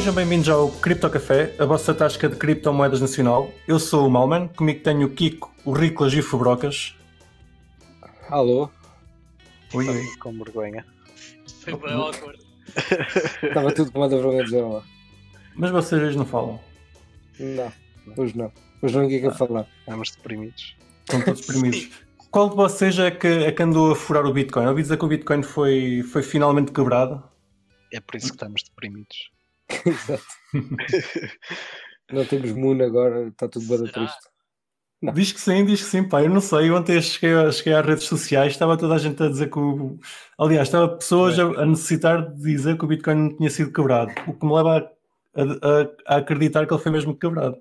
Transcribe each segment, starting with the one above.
Sejam bem-vindos ao Cripto Café, a vossa tasca de criptomoedas nacional. Eu sou o Malman, comigo tenho o Kiko, o Riclas e o Fubrocas. Alô? Ui, ui. Com vergonha. Foi bem awkward. Estava tudo com uma da vergonha de dizer lá. Mas vocês hoje não falam. Não, hoje não. Hoje não ninguém quer falar. Estamos deprimidos. Estão todos deprimidos. Qual de vocês é que, é que andou a furar o Bitcoin? Ouvi dizer que o Bitcoin foi, foi finalmente quebrado. É por isso que estamos deprimidos. Exato. não temos Moon agora, está tudo bem triste. Não. Diz que sim, diz que sim, pá. Eu não sei. Ontem cheguei, cheguei às redes sociais, estava toda a gente a dizer que o. Aliás, estava pessoas a, a necessitar de dizer que o Bitcoin não tinha sido quebrado. O que me leva a, a- a acreditar que ele foi mesmo quebrado.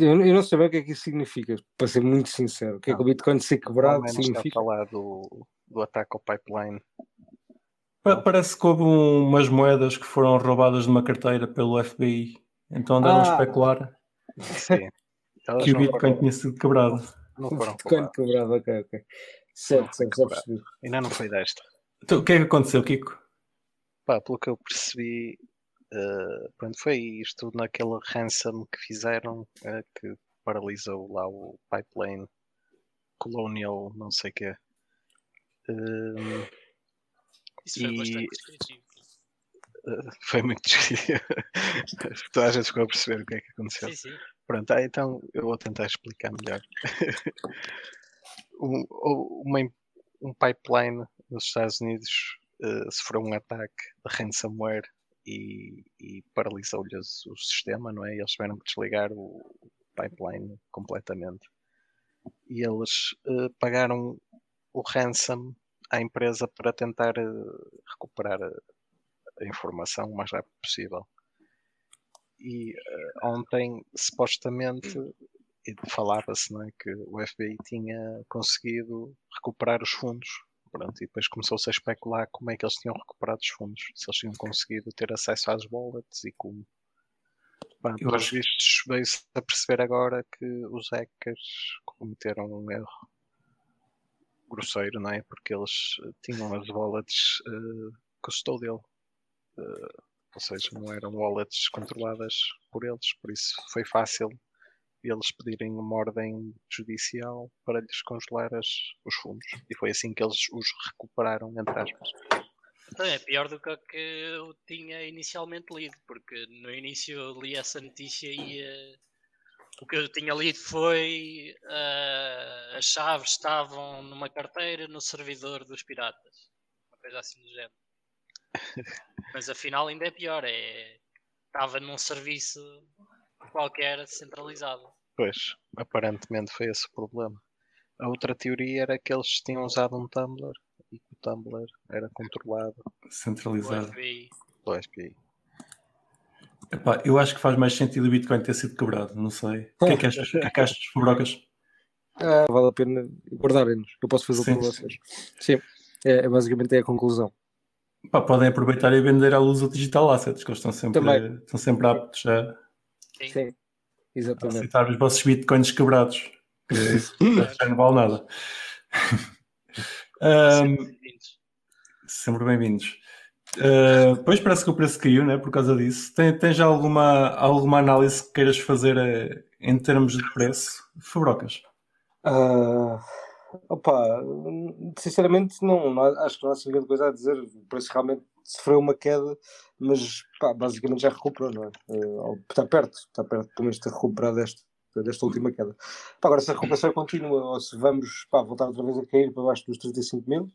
Eu, eu não sei bem o que é que isso significa, para ser muito sincero. O que é que o Bitcoin ser quebrado significa? falar do, do ataque ao pipeline. Pa- Parece que houve um- umas moedas que foram roubadas de uma carteira pelo FBI. Então andaram a Ah. especular Sim. Que o Bitcoin foram, tinha sido quebrado. não foram Bitcoin quebrado, ok, ok. Certo, certo, já percebi. Ainda não foi desta. Então, o que é que aconteceu, Kiko? Pá, pelo que eu percebi, eh, pronto, foi isto naquele ransom que fizeram eh, que paralisou lá o pipeline Colonial, não sei o quê. Eh, Isso foi E- bastante descritivo. foi muito descritivo. Toda a gente ficou a perceber o que é que aconteceu. Sim, sim. Pronto, ah, então eu vou tentar explicar melhor. um, uma um pipeline nos Estados Unidos eh, sofreu um ataque de ransomware e, e paralisou-lhes o sistema, não é? Eles tiveram que desligar o pipeline completamente. E eles eh, pagaram o ransom à empresa para tentar eh, recuperar a, informação o mais rápido possível. E eh, ontem, supostamente, falava-se é, que o FBI tinha conseguido recuperar os fundos. Pronto, e depois começou-se a especular como é que eles tinham recuperado os fundos, se eles tinham conseguido ter acesso às wallets e como. Pá, Eu pelos acho- vistos, veio-se a perceber agora que os hackers cometeram um erro grosseiro, não é? Porque eles eh, tinham as wallets eh, custodial. Eh, ou seja, não eram wallets controladas por eles, por isso foi fácil eles pedirem uma ordem judicial para lhes congelar as, os fundos. E foi assim que eles os recuperaram, entre aspas. Então é pior do que o que eu tinha inicialmente lido, porque no início li essa notícia e o que eu tinha lido foi eh, as chaves estavam numa carteira no servidor dos piratas. Uma coisa assim do género. Mas afinal ainda é pior, é estava num serviço qualquer centralizado. Pois, aparentemente foi esse o problema. A outra teoria era que eles tinham usado um Tumblr e que o Tumblr era controlado O Centralizado. FBI. pelo FBI. Epá, eu acho que faz mais sentido o Bitcoin ter sido quebrado, não sei. O que é que achas? O que é que achas, Fubrocas? Ah, vale a pena guardarem-nos. Eu posso Sim, por sim. vocês. Sim, é, é basicamente é a conclusão. Pá, podem aproveitar e vender à luz o digital assets, que eles estão sempre, Também. estão sempre aptos a Sim. Sim, exatamente. aceitar os vossos bitcoins quebrados. Que já não vale nada. Ahm, Sempre bem-vindos. Ah, pois parece que o preço caiu, né? Por causa disso. Tem, tens alguma, alguma análise que queiras fazer eh, em termos de preço? Fubrocas. Ah, opa, sinceramente, não, não acho que não há assim grande coisa a dizer. O preço realmente sofreu uma queda, mas pá, basicamente já recuperou, não é? Eh, ou está perto, está perto pelo menos de ter recuperado desta, última queda. Agora, se a recuperação continua ou se vamos pá, voltar outra vez a cair para baixo dos 35 mil,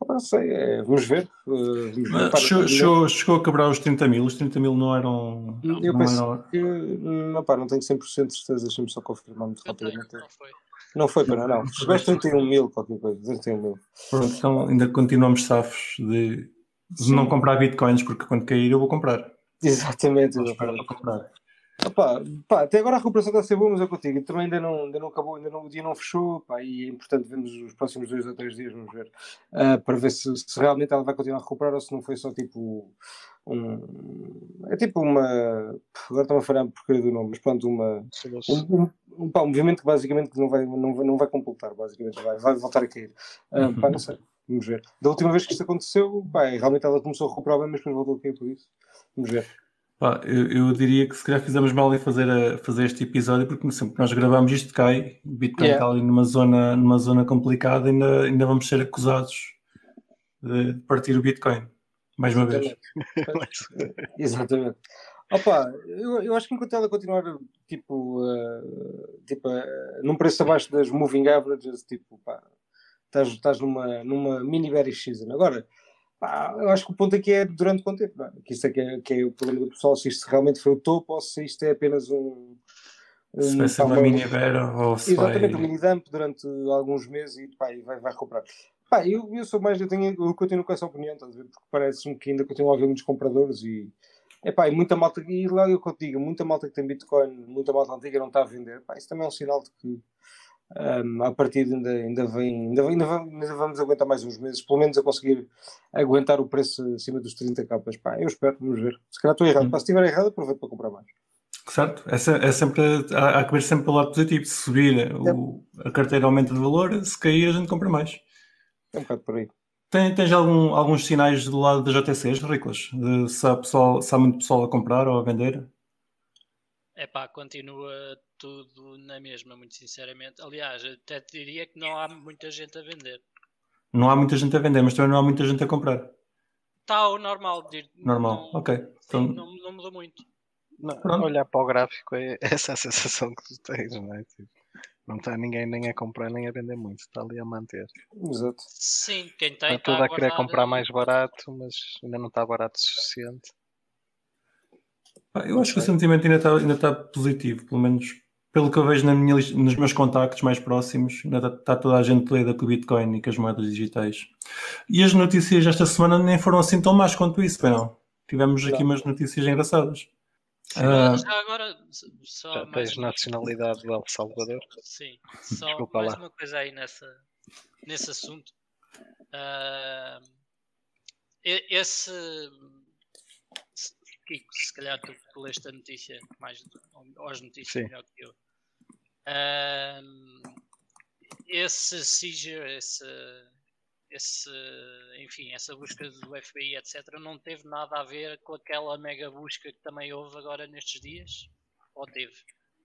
opa, não sei, é, vamos ver. eh, vamos ver. Pá, chegou, não- chegou- a quebrar os 30 mil. Os 30 mil não eram. Eu não penso eram- que hum, opá, não tenho 100% de certeza, deixa-me só confirmar muito Eu tenho, rapidamente. não foi. Não foi para não. Se tivesse 31 mil, qualquer coisa, 31 mil. Pronto, então ainda continuamos safos de, de não comprar bitcoins, porque quando cair eu vou comprar. Exatamente. Vou exatamente. para comprar. Opá, pá, até agora a recuperação está a ser boa, mas eu contigo. Também ainda não, ainda não acabou, ainda não, o dia não fechou. Pá, e é importante vermos os próximos dois ou três dias, vamos ver. ah, para ver se, se realmente ela vai continuar a recuperar ou se não foi só tipo um. É tipo uma. Agora está-me a falhar a porcaria do nome, mas pronto, uma. Um, um, pá, um movimento que basicamente não vai, não vai, não vai completar, basicamente, vai, vai voltar a cair. Ah, pá, não sei, vamos ver. Da última vez que isto aconteceu, pá, realmente ela começou a recuperar bem, mas depois voltou a cair por isso. Vamos ver. Pá, eu, eu diria que se calhar fizemos mal em fazer, a, fazer este episódio, porque sempre que nós gravamos isto cai, o Bitcoin Yeah. está ali numa zona, numa zona complicada, ainda, ainda vamos ser acusados de partir o Bitcoin. Mais uma vez. Exatamente. Opa, eu, eu acho que enquanto ela continuar tipo, uh, tipo uh, num preço abaixo das moving averages, tipo, pá, estás, estás numa, numa mini bearish season. Agora, pá, eu acho que o ponto aqui é durante quanto tempo, não é? que isso é que, é que é o problema do pessoal, se isto realmente foi o topo ou se isto é apenas um. Se vai ser pá, uma mini vera ou se vai... Exatamente, um mini dump durante alguns meses e, pá, vai, vai recuperar. Pá, eu, eu sou mais, eu, tenho, eu continuo com essa opinião, estás a ver? Porque parece-me que ainda continuam a haver muitos compradores e, epá, e muita malta, e lá eu digo, muita malta que tem Bitcoin, muita malta antiga não está a vender, pá, isso também é um sinal de que um, a partir ainda, ainda, vem, ainda, ainda, vamos, ainda vamos aguentar mais uns meses, pelo menos a conseguir aguentar o preço acima dos 30 capas, pá, eu espero, vamos ver. Se calhar estou errado, Hum. pá, se estiver errado, aproveito para comprar mais. Certo, é, é sempre, há, há que ver sempre pelo lado positivo. Se subir, o- a carteira aumenta de valor, se cair, a gente compra mais. É um bocado por aí. Tem, tens algum, alguns sinais do lado das JTCs, Riclas? De se há, pessoal, se há muito pessoal a comprar ou a vender? É pá, continua tudo na mesma, muito sinceramente. Aliás, até te diria que não há muita gente a vender. Não há muita gente a vender, mas também não há muita gente a comprar. Está o normal. de- Normal, não, ok. sim, Então, não, não mudou muito. Não, olhar para o gráfico é essa a sensação que tu tens, não é? Tipo, não está ninguém nem a comprar nem a vender muito, está ali a manter. Exato. Sim, quem tem Está tudo tá a querer comprar mais barato, mas ainda não está barato o suficiente. eu acho que o sentimento ainda está, ainda está positivo, pelo menos pelo que eu vejo na minha, nos meus contactos mais próximos, ainda está, está toda a gente lida com o Bitcoin e com as moedas digitais. E as notícias esta semana nem foram assim tão más quanto isso, não? Tivemos aqui umas notícias engraçadas. Ah, Ah, já agora, só Já mais tens uma- nacionalidade do El Salvador. Sim, só Desculpa mais lá. uma coisa aí nessa, nesse assunto. E- esse se calhar tu, leste a notícia mais as notícias melhor que eu. Ah, esse seizure, esse, esse, enfim, essa busca do FBI, etc., não teve nada a ver com aquela mega busca que também houve agora nestes dias? Ou teve?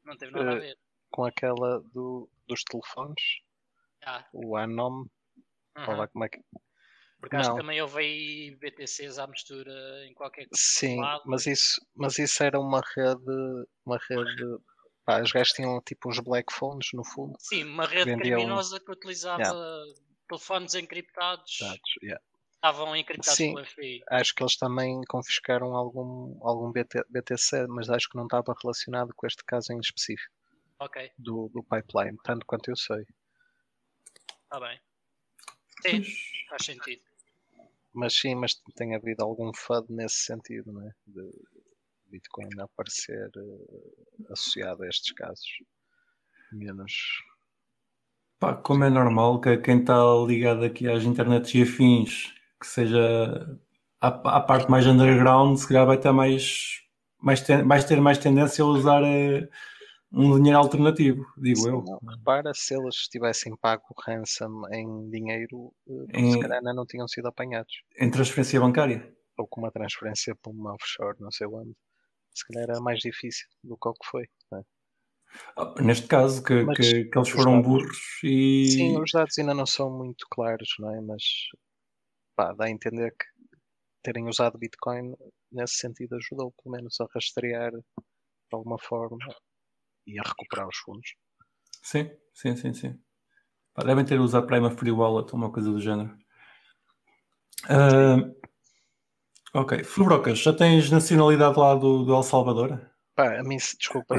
Não teve nada a Eh, ver. Com aquela do, dos telefones, Ah, o Anom, aham. lá como é que. Porque acho Não. que também houve aí BTCs à mistura em qualquer Sim, lado. mas isso, mas isso era uma rede, uma rede. Pá, os gajos tinham tipo uns black phones no fundo. Sim, uma rede vendiam- criminosa que utilizava telefones encriptados, Dados, yeah. estavam encriptados Sim. pelo FBI. Acho que eles também confiscaram algum, algum BT, BTC, mas acho que não estava relacionado com este caso em específico Ok, do, do pipeline, tanto quanto eu sei. está bem. Sim, pois, faz sentido. Mas sim, mas tem havido algum FUD nesse sentido, não é? De Bitcoin aparecer eh, associado a estes casos. Menos. Pá, como é normal que quem está ligado aqui às internets e afins, que seja à, à parte mais underground, se calhar vai ter mais, mais, ten- vais ter mais tendência a usar eh, um dinheiro alternativo, digo eu. Não, repara, se eles tivessem pago o ransom em dinheiro, eh, Em- se calhar ainda não tinham sido apanhados. Em transferência bancária. Ou com uma transferência para uma offshore, não sei onde. Se calhar era mais difícil do que o que foi. é? Ah, Neste caso, que, Mas que, que eles foram dados- burros e. Sim, os dados ainda não são muito claros, não é? Mas pá, dá a entender que terem usado Bitcoin nesse sentido ajudou pelo menos a rastrear de alguma forma e a recuperar os fundos. Sim, sim, sim, sim. Pá, devem ter usado para uma free wallet ou uma coisa do género. Ah, ok, Fubrocas, já tens nacionalidade lá do, do El Salvador? Pá, a mim, desculpa,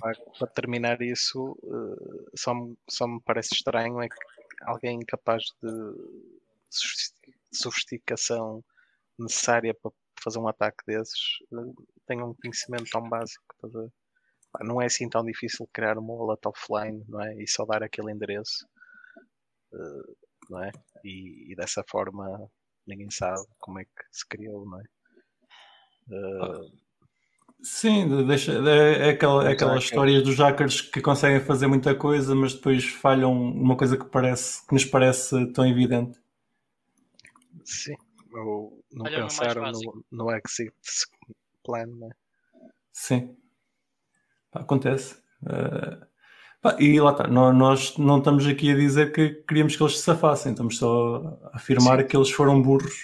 para, para terminar isso, eh, só, me, só me parece estranho é que alguém capaz de sofis- sofisticação necessária para fazer um ataque desses eh, tenha um conhecimento tão básico. estás a ver? Pá, não é assim tão difícil criar uma wallet offline, não é? E só dar aquele endereço, eh, não é? E, e dessa forma ninguém sabe como é que se criou, não é? Eh, Sim, de- deixa, é, é aquela, é aquelas hackers. histórias dos hackers que conseguem fazer muita coisa, mas depois falham uma coisa que, parece, que nos parece tão evidente. Sim, ou não Olha pensaram no, no exit plan, né? Sim. Acontece. Uh, pá, e lá está, nós, nós, não estamos aqui a dizer que queríamos que eles se safassem, estamos só a afirmar Sim. que eles foram burros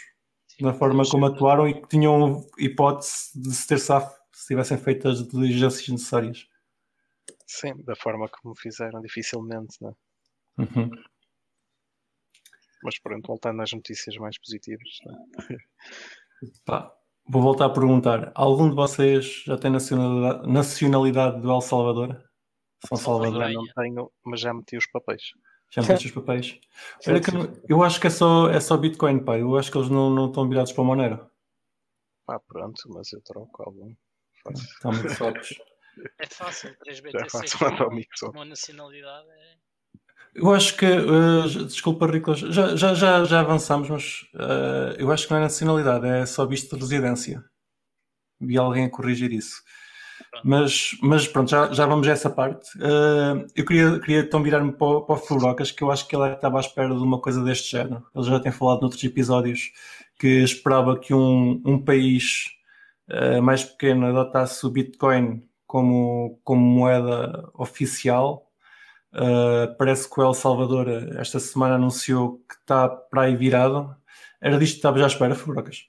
Sim, na forma como atuaram e que tinham hipótese de se ter safo se tivessem feito as diligências necessárias. Sim, da forma como fizeram, dificilmente, não é? Uhum. Mas pronto, voltando às notícias mais positivas. É? Pá, vou voltar a perguntar: algum de vocês já tem nacionalidade, nacionalidade do El Salvador? São Salvador? não tenho, mas já meti os papéis. Já meteste os papéis? Olha que eu acho que é só, é só Bitcoin, pá. Eu acho que eles não, não estão virados para o Monero. Pá, pronto, mas eu troco algum. Estão muito fortes. É fácil, 3BTC é uma nacionalidade é... Eu acho que, uh, desculpa, Ricolas, já, já, já, já avançamos, mas uh, eu acho que não é nacionalidade, é só visto de residência. Vi alguém a corrigir isso. Mas, mas pronto, já, já vamos a essa parte. Uh, eu queria, queria então virar-me para, para o Furocas, que eu acho que ele estava à espera de uma coisa deste género. Ele já tem falado noutros episódios que esperava que um, um país mais pequeno adotasse o Bitcoin como, como moeda oficial Uh, parece que o El Salvador esta semana anunciou que está para aí virado. Era disto que estavas à espera, Fubrocas?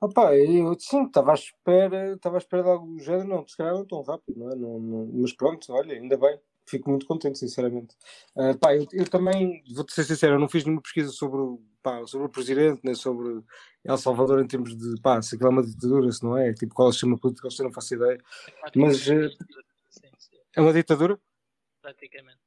Opa, eu sim, estava à espera, estava à espera de algo do género, não, se calhar não tão rápido, não é? Não, não, mas pronto, olha, ainda bem, fico muito contente, sinceramente. Uh, pá, eu, eu, também, vou-te ser sincero, eu não fiz nenhuma pesquisa sobre, pá, sobre o presidente, nem sobre El Salvador em termos de, pá, se aquilo é uma ditadura, se não é, tipo, qual é o sistema político, eu não faço ideia. Mas uh, é uma ditadura? Praticamente.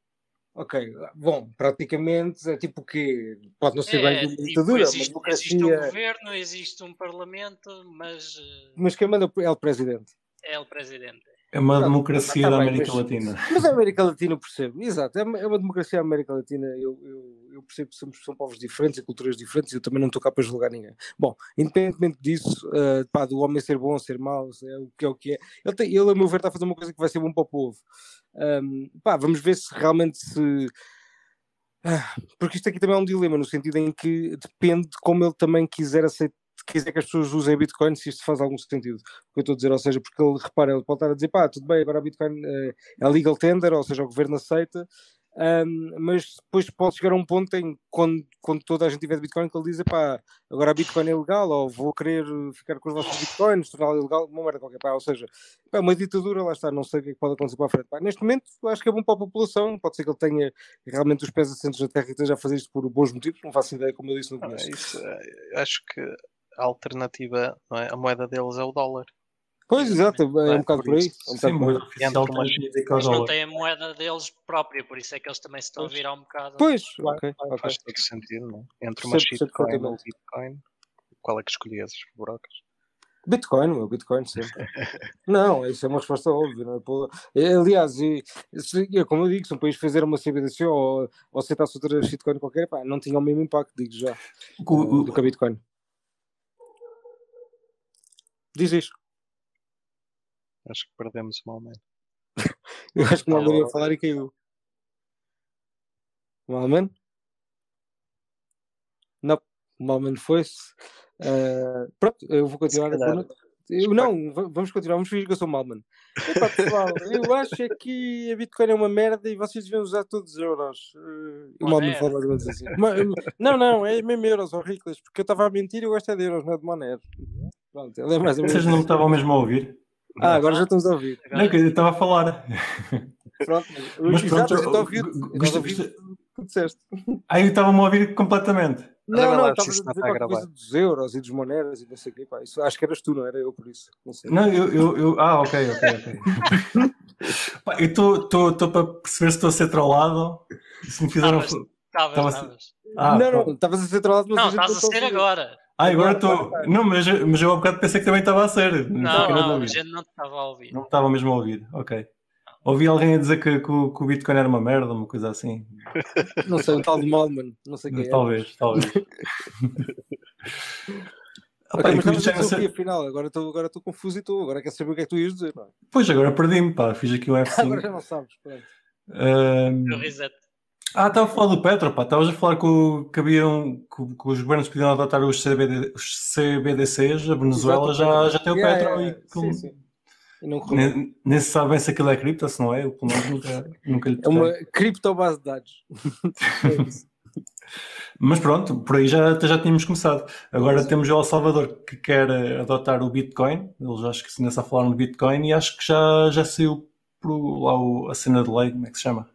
Ok, bom, praticamente é tipo o quê? Pode não ser é, bem tipo, ditadura, existe, democracia... existe um governo, existe um parlamento, mas. Eh, mas quem manda é o presidente. É o presidente. É uma democracia da América mas, Latina. Mas a América Latina eu percebo, exato, é uma, é uma democracia da América Latina. Eu, eu, eu, percebo que somos, são povos diferentes e culturas diferentes e eu também não estou cá para julgar ninguém. Bom, independentemente disso, uh, pá, do homem ser bom, ser mau, é o que é o que é. Ele, tem, ele, a meu ver, está a fazer uma coisa que vai ser bom para o povo. Um, pá, vamos ver se realmente se. Ah, porque isto aqui também é um dilema, no sentido em que depende de como ele também quiser aceitar quiser que as pessoas usem Bitcoin, se isto faz algum sentido. O que eu estou a dizer, ou seja, porque ele repara, ele pode estar a dizer, pá, tudo bem, agora a Bitcoin é, é legal tender, ou seja, o governo aceita, um, mas depois pode chegar a um ponto em quando, quando toda a gente tiver Bitcoin que ele diz, pá, agora a Bitcoin é legal, ou vou querer ficar com os vossos Bitcoins, torná-la ilegal, uma merda qualquer, pá, ou seja, é uma ditadura, lá está, não sei o que, é pode acontecer para a frente. Pá, neste momento, acho que é bom para a população, pode ser que ele tenha realmente os pés assentos na terra e esteja a fazer isto por bons motivos, não faço ideia, como eu disse no começo. Ah, isso, eh, acho que a alternativa, não é? a moeda deles é o dólar. Pois, exato, é um é bocado por aí. É um Sim, moeda Mas não tem a moeda deles própria, por isso é que eles também se estão a virar um bocado. Pois, ok. Faz todo sentido, não é? Entre uma shitcoin e um Bitcoin, qual é que escolhias, Brocas? Bitcoin, meu, Bitcoin sempre. não, isso é uma resposta óbvia. Não é? Aliás, e, como eu digo, se um país fizer uma CBDC ou, ou aceitasse outra shitcoin qualquer, pá, não tinha o mesmo impacto, digo já, o, do que a Bitcoin. Diz isto. Acho que perdemos o Malman. eu acho que o Malman ia falar e caiu. O Malman? Não, o Malman foi-se. Uh, pronto, eu vou continuar. Eu, não, vamos continuar, vamos fingir que eu sou Malman. Epá, pessoal, eu acho é que a Bitcoin é uma merda e vocês deviam usar todos os euros. Uh, o Malman fala duas assim. não, não, é mesmo euros, ou ricos, porque eu estava a mentir e eu gosto é de euros, não é de Monero. Pronto, ele é mais ou menos. Vocês não me estavam mesmo a ouvir? Ah, agora já estamos a ouvir. Não, que eu estava a falar. Pronto, mas pronto, exato, a ouvir, gosto, gosto... tu disseste. Ah, eu estava-me a ouvir completamente. Não, não, estava a dizer qualquer coisa dos euros e dos monedas e não sei o quê. Pá. Isso, acho que eras tu, não era eu por isso. Não, sei. não eu, eu, eu, Ah, ok, ok, ok. pá, eu estou para perceber se estou a ser trollado. Se me fizeram. Estavas, ah, não, não, estavas a ser trollado, mas Não, estás a ser agora. Ah, agora estou. Não, mas, mas eu há bocado pensei que também estava a ser. Não, não, a gente não estava a ouvir. Não estava mesmo a ouvir, ok. Ouvi alguém a dizer que, que, que, o Bitcoin era uma merda, uma coisa assim. Não sei, um tal de Malman, não sei quem Talvez, é. talvez. Okay, Opa, mas estamos a ser... afinal, agora estou agora confuso e estou, agora quero saber o que é que tu ias dizer. Não é? Pois, agora perdi-me, pá, fiz aqui um F5. agora já não sabes, pronto. Um... reset. Ah, estava a falar do Petro, pá. Estavas a falar que, que, haviam, que, que, os governos podiam adotar os, CBD, os CBDCs. A Venezuela já, já tem o yeah, Petro. Yeah, e, sim, sim. e não. Nem, nem se sabe bem se aquilo é cripto, se não é, eu pelo menos nunca, nunca lhe É uma cripto base de dados. É isso. Mas pronto, por aí já, já tínhamos começado. Agora temos o El Salvador que quer adotar o Bitcoin. Eles acho que se só falaram de Bitcoin e acho que já, já saiu pro, lá o- a cena de lei, como é que se chama?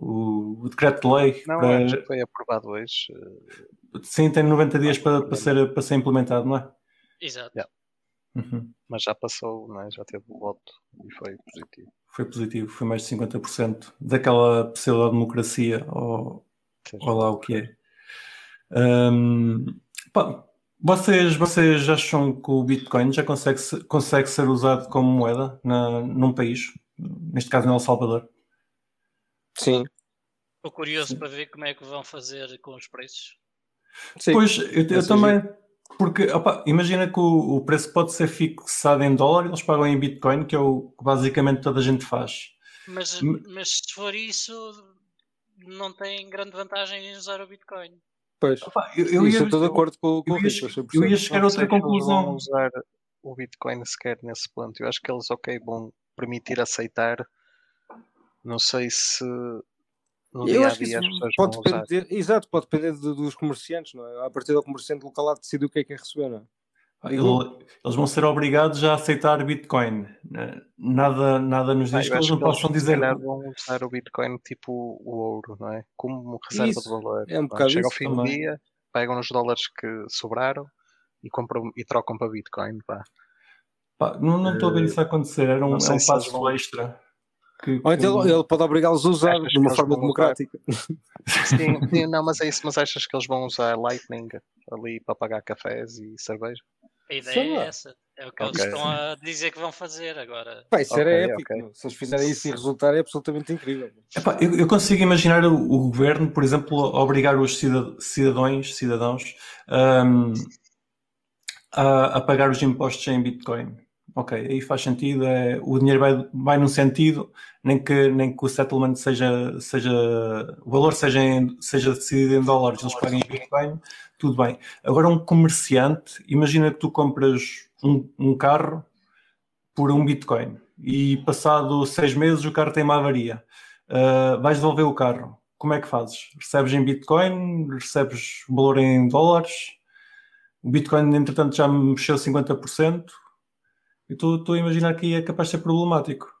O, o decreto de lei. Não, para- acho que foi aprovado hoje. eh, sim, tem 90 dias para, para, ser, para ser implementado, não é? Exato. Yeah. Uhum. mas já passou, não é? já teve o voto e foi positivo. Foi positivo, foi mais de 50% daquela pseudo-democracia ou, ou lá o que é. Hum, pá, vocês, vocês acham que o Bitcoin já consegue, se- consegue ser usado como moeda na, num país? Neste caso, no El Salvador? Sim. Estou curioso para ver como é que vão fazer com os preços. Sim. Pois, eu, eu também. Porque, opa, imagina que o, o preço pode ser fixado em dólar e eles pagam em Bitcoin, que é o que basicamente toda a gente faz. Mas, mas se for isso, não tem grande vantagem em usar o Bitcoin. Pois. Opa, eu, eu Isso ia, estou de acordo com, com eu o ia- Rico. a 100%. eu ia chegar a Não outra conclusão. usar o Bitcoin sequer nesse ponto. Eu acho que eles, ok, vão permitir aceitar. Não sei se no Eu dia a acho que dia isso as pessoas pode vão usar. depender, exato, pode depender do- dos comerciantes, não é? A partir do comerciante local lá decide o que é que é receber, não é? Ele- Eles vão ser obrigados a aceitar Bitcoin. Eh, Nada, nada nos Ah, diz eu que eles não que eles, possam se dizer. vão usar o Bitcoin tipo o ouro, não é? Como reserva Isso, de valor. é um bocado Chega ao fim do também. dia, pegam os dólares que sobraram e, compram, e trocam para Bitcoin. Pá. Pá, não não estou a ver isso acontecer. Era um, é um eles passo vão- extra. Que, Ou então ele, ele pode obrigá-los a usar de uma forma democrática. Sim, sim, não, mas é isso. Mas achas que eles vão usar Lightning ali para pagar cafés e cerveja? A ideia Sei é lá. essa. É o que Ok. eles estão a dizer que vão fazer agora. Pá, isso era Ok, épico. ok. meu. Se eles fizerem isso e resultar, é absolutamente incrível. Epá, eu, eu consigo imaginar o, o governo, por exemplo, a obrigar os cida- cidadãos, cidadãos ahm, a, a pagar os impostos em Bitcoin. Ok, aí faz sentido. É, o dinheiro vai, vai num sentido, nem que, nem que o settlement seja, seja o valor seja, em- seja decidido em dólares, eles paguem em Bitcoin, tudo bem. Agora, um comerciante, imagina que tu compras um, um carro por um Bitcoin e passado seis meses o carro tem uma avaria. Uh, vais devolver o carro. Como é que fazes? Recebes em Bitcoin? Recebes valor em dólares? O Bitcoin, entretanto, já mexeu 50%. Eu estou a imaginar que aí é capaz de ser problemático.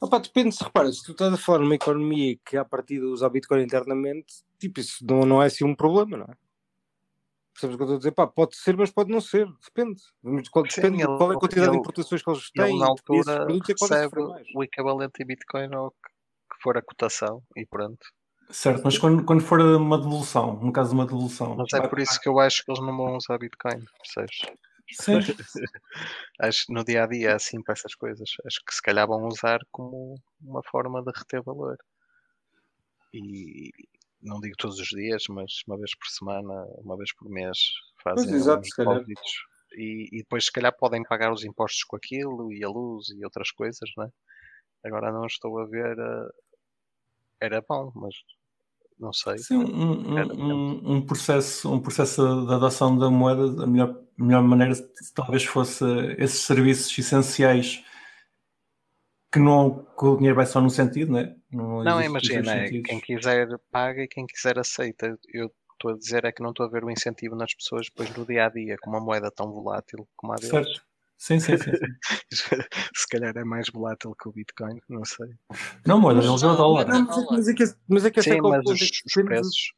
Opa, depende, se repara, se tu estás a falar numa economia que a partir de usar Bitcoin internamente, tipo, isso não, não é assim um problema, não é? Percebes o que eu estou a dizer? Pá, pode ser, mas pode não ser, depende. Qual- Sim, Depende de ele- qual é a quantidade de ele- importações que eles Ele têm. na e esses altura produtos é recebe o equivalente em Bitcoin ao que, que for a cotação e pronto. Certo, mas quando, quando for uma devolução, no caso de uma devolução. Mas é por isso que eu acho que eles não vão usar Bitcoin, percebes? Acho que no dia a dia é assim para essas coisas. Acho que se calhar vão usar como uma forma de reter valor. E não digo todos os dias, mas uma vez por semana, uma vez por mês fazem Pois, exato, depósitos. E, e depois se calhar podem pagar os impostos com aquilo e a luz e outras coisas, né? Agora não estou a ver. eh, Era bom, mas não sei. Sim, um, um, um, processo, um processo de adoção da moeda, a melhor, melhor maneira talvez fosse esses serviços essenciais que, não, que o dinheiro vai só num sentido, né? não Não, existe os imagina, é, quem quiser paga e quem quiser aceita. Eu estou a dizer é que não estou a ver o incentivo nas pessoas depois no dia a dia, com uma moeda tão volátil como a deles. Certo. Sim, sim, sim. sim. Se calhar é mais volátil que o Bitcoin, não sei. Não, moeda, eles é o dólar. Mas é que- mas é que, mas é que essa Sim, o mas os, os preços.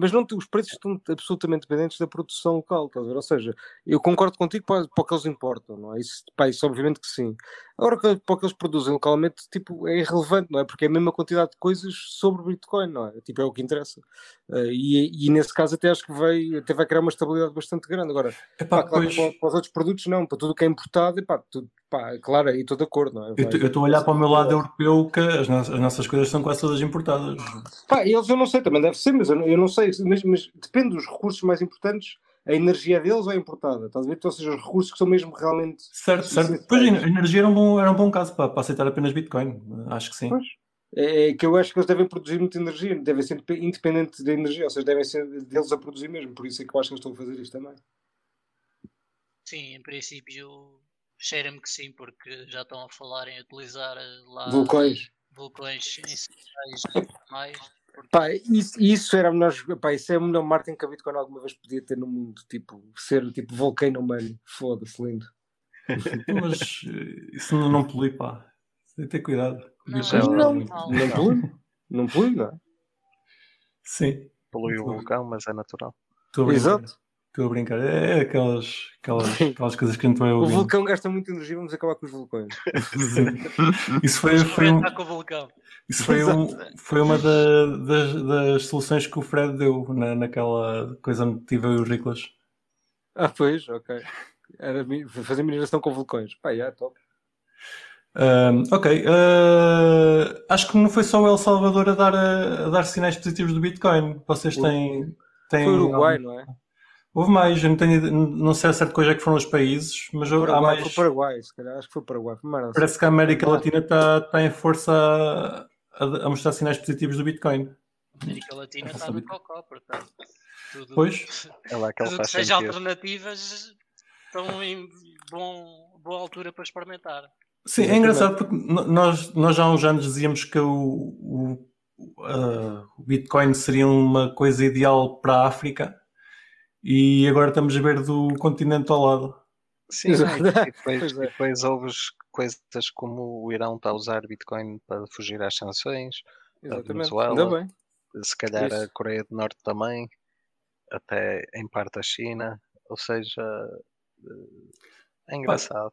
Mas não, os preços estão absolutamente dependentes da produção local, estás a ver? Ou seja, eu concordo contigo para, para o que eles importam, não é? Isso, pá, isso obviamente que sim. Agora, para o que eles produzem localmente, tipo, é irrelevante, não é? Porque é a mesma quantidade de coisas sobre o Bitcoin, não é? Tipo, é o que interessa. Eh, e, e nesse caso até acho que vai, até vai criar uma estabilidade bastante grande. Agora, Epá, pá, claro pois, para, para os outros produtos não, para tudo o que é importado, e pá, tudo, pá, claro, aí estou de acordo, não é? eu Vai- estou a olhar para o meu lado europeu que as, no- as nossas coisas são quase todas importadas. Pá, eles eu não sei, também deve ser, mas eu não, eu não sei, mas, mas depende dos recursos mais importantes, a energia deles é importada, estás a ver? Ou seja, os recursos que são mesmo realmente. Certo, certo. Pois a energia era um bom, era um bom caso para, para aceitar apenas Bitcoin. Acho que sim. Pois. É, é que eu acho que eles devem produzir muita energia, devem ser indep- independentes da energia, ou seja, devem ser deles a produzir mesmo, por isso é que eu acho que eles estão a fazer isto também. Sim, em princípio cheira-me que sim, porque já estão a falar em utilizar eh, lá Vulcões. vulcões essenciais mais. porque- Pá, isso, isso era melhor, pá, isso é a melhor marketing que a Bitcoin alguma vez podia ter no mundo. Tipo, ser tipo Volcano Man. Foda-se, lindo. Mas eh, isso não, não polui, pá. Tem que ter cuidado. Não, Isso é é o- Não, não polui. Não polui, não é? Sim, Polui o vulcão, mas é natural. Exato. Estou a brincar. É aquelas, aquelas, aquelas coisas que a gente vai O ouvir. vulcão gasta muita energia, vamos acabar com os vulcões. Isso foi, foi, um- Experimentar com o vulcão. isso foi, um- foi uma da- das, das soluções que o Fred deu na, naquela coisa onde tive eu e o Riclas. Ah, pois, ok. Era fazer mineração com vulcões. Pá, é top. Ahm, ok, ah, acho que não foi só o El Salvador a dar, a, a dar sinais positivos do Bitcoin. Vocês têm. têm Foi o Uruguai, não é? Houve mais, eu não, tenho, não sei a certo quais é que foram os países, mas houve- há Paraguai, mais. Foi Paraguai, se calhar. Acho que foi Paraguai. Parece que a América Latina está tá em força a, a- mostrar sinais positivos do Bitcoin. A América Latina está no cocó, portanto. Tudo, Pois. É lá que tudo que faz seja sentido. alternativas estão em bom, boa altura para experimentar. Sim, é engraçado porque nós, nós já há uns anos dizíamos que o, o, ah, o Bitcoin seria uma coisa ideal para a África e agora estamos a ver do continente ao lado. Sim, Exato. e depois, Pois é. depois houve coisas como o Irão está a usar Bitcoin para fugir às sanções, Exatamente. Venezuela. Ainda bem. se calhar a Isso. Coreia do Norte também, até em parte a China, ou seja, eh, é engraçado.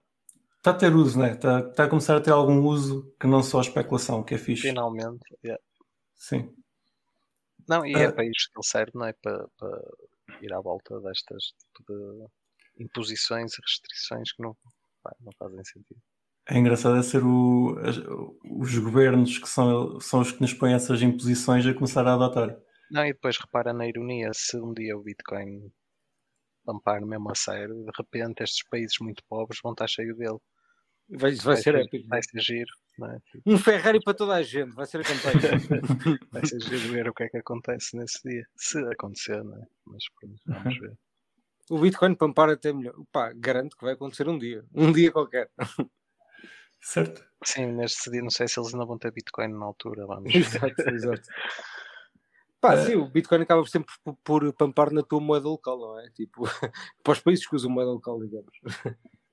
Está a ter uso, né? Está, está a começar a ter algum uso que não só a especulação, que é fixe. Finalmente, yeah. Sim. não, e é Ah. para isto que ele serve, não é? Para, para ir à volta destas tipo de imposições e restrições que não, não fazem sentido. É engraçado é ser o, os governos que são, são os que nos põem essas imposições a começar a adotar. Não, e depois repara na ironia, se um dia o Bitcoin tampar mesmo a sério, de repente estes países muito pobres vão estar cheios dele. Vai, vai ser épico. Vai ser giro, não é? Um Ferrari para toda a gente. Vai ser a campanha. Vai ser giro ver o que é que acontece nesse dia. Se acontecer, não é? Mas pronto, vamos ver. o Bitcoin pampar até melhor. Pá, garanto que vai acontecer um dia. Um dia qualquer. Certo? Sim, neste dia não sei se eles ainda vão ter Bitcoin na altura, vamos ver. exato, exato. Pá, sim, o Bitcoin acaba sempre por, por pampar na tua moeda local, não é? Tipo, para os países que usam moeda local, digamos.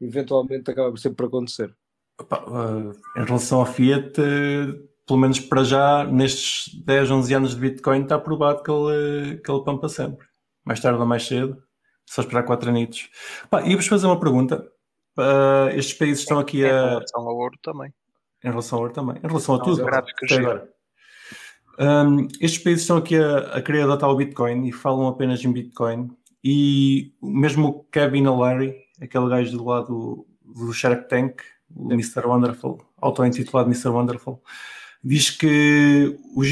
Eventualmente acaba sempre por acontecer. Opa, ah, em relação ao Fiat, eh, pelo menos para já, nestes 10, 11 anos de Bitcoin, está provado que ele, que ele pampa sempre. Mais tarde ou mais cedo. Só esperar 4 anitos. Pá, e vos fazer uma pergunta. Ah, estes países estão aqui Em a. relação ao ouro também. Em relação ao ouro também. Em relação a Não, tudo. até agora. Um, estes países estão aqui a, a querer adotar o Bitcoin e falam apenas em Bitcoin. E mesmo o Kevin O'Leary, aquele gajo do lado do Shark Tank, o Mr. Wonderful, auto-intitulado Mr. Wonderful, diz que os,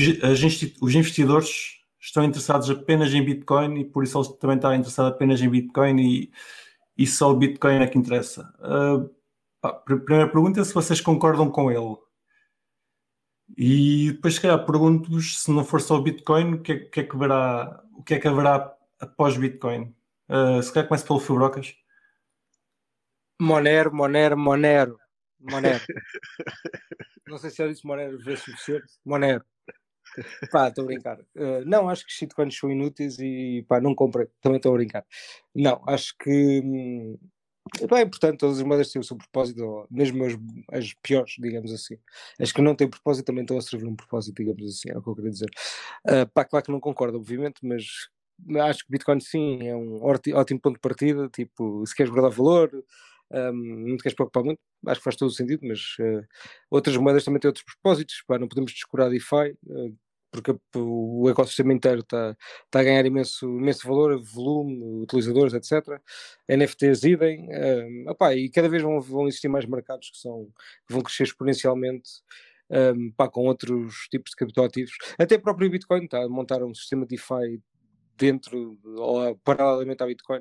os investidores estão interessados apenas em Bitcoin e por isso ele também está interessado apenas em Bitcoin e, e só o Bitcoin é que interessa. Uh, pá, pr- primeira pergunta é se vocês concordam com ele. E depois, se calhar, pergunto-vos se não for só o Bitcoin, o que é, o que é que haverá, o que é que haverá após Bitcoin? Uh, se calhar começo pelo Fibrocas. Monero, Monero, Monero. Monero. Não sei se eu disse Monero vezes suficiente. Monero. Pá, estou a brincar. Uh, não, acho que shitcoins são inúteis e pá, não comprei. Também estou a brincar. Não, acho que hum, pá, é importante todas as moedas têm o seu propósito, ou mesmo as, as piores, digamos assim. As que não têm propósito também estão a servir um propósito, digamos assim, é o que eu queria dizer. Uh, pá, claro que não concordo, obviamente, mas acho que Bitcoin sim é um ótimo ponto de partida. Tipo, se queres guardar valor, um, não te queres preocupar muito, acho que faz todo o sentido, mas uh, outras moedas também têm outros propósitos, pá, não podemos descurar DeFi, uh, porque o ecossistema inteiro está tá a ganhar imenso, imenso valor, volume, utilizadores, etc. NFTs idem, um, opá, e cada vez vão, vão existir mais mercados que, são, que vão crescer exponencialmente um, pá, com outros tipos de criptoativos. Até o próprio Bitcoin está a montar um sistema DeFi dentro, ou paralelamente à Bitcoin,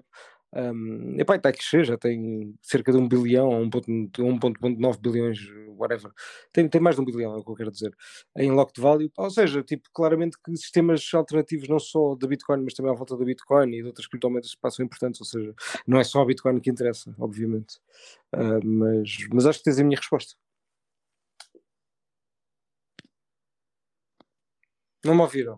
Um, epá, está a crescer, já tem cerca de um bilhão, 1.9 bilhões, whatever. Tem, tem mais de um bilhão, é o que eu quero dizer, em locked value. Ou seja, tipo, claramente que sistemas alternativos, não só da Bitcoin, mas também à volta da Bitcoin e de outras criptomoedas passam importantes. Ou seja, não é só a Bitcoin que interessa, obviamente. Uh, mas, mas acho que tens a minha resposta. Não me ouviram?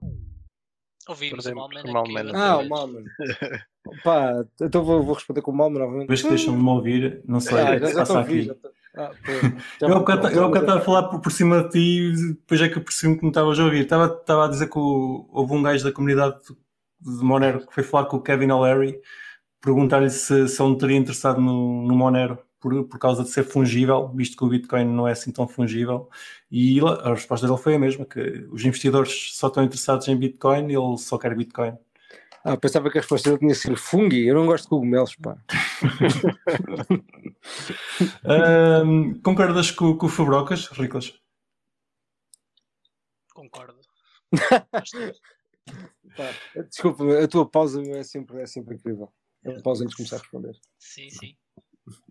Ouvimos o Malman. Malman. Ah, o Malman. Pá, então vou, vou responder com o Malman novamente. Depois que deixam de me ouvir, não sei Ah, o que se passa aqui. Ah, Eu há bocado estava a falar por, por cima de ti e depois é que eu percebi que me estavas a ouvir. Estava, estava a dizer que o- houve um gajo da comunidade de Monero que foi falar com o Kevin O'Leary perguntar-lhe se, se ele não teria interessado no, no Monero por, por causa de ser fungível, visto que o Bitcoin não é assim tão fungível. E ele- a resposta dele foi a mesma, que os investidores só estão interessados em Bitcoin e ele só quer Bitcoin. Ah, pensava que a resposta dele tinha sido fungi. Eu não gosto de cogumelos, pá. Ahm, concordas com, com o Fabrocas, Riclas? Concordo. Pá, Desculpa, a tua pausa é sempre, é sempre incrível. A pausa antes de começar a responder. Sim, sim.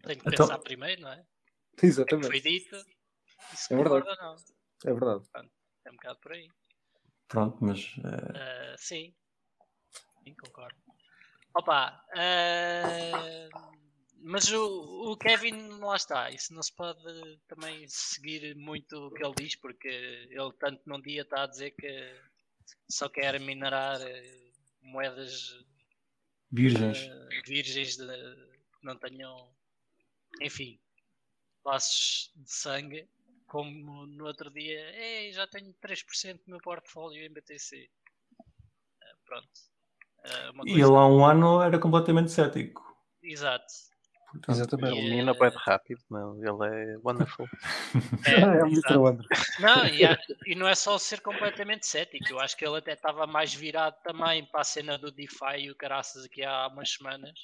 Tenho que Então- pensar primeiro, não é? Que é Exatamente, foi dito? É verdade. não? é verdade. É um bocado por aí. Pronto, mas eh, Ah, sim. Sim, concordo. Opa, ah, mas o, o Kevin lá está. Isso não se pode também seguir muito o que ele diz, porque ele tanto num dia está a dizer que só quer minerar moedas virgens. virgens de, que não tenham, enfim, laços de sangue, como no outro dia, Ei, já tenho 3% do meu portfólio em BTC. Eh, pronto. Eh, uma E ele há um ano era completamente cético. Exato. Portanto, Exatamente. E, mina eh, bem rápido, meu. ele é wonderful. É, É o exato. Mr. Wonder. Não, e, há- e não é só ser completamente cético, eu acho que ele até estava mais virado também para a cena do DeFi e o caraças aqui há umas semanas.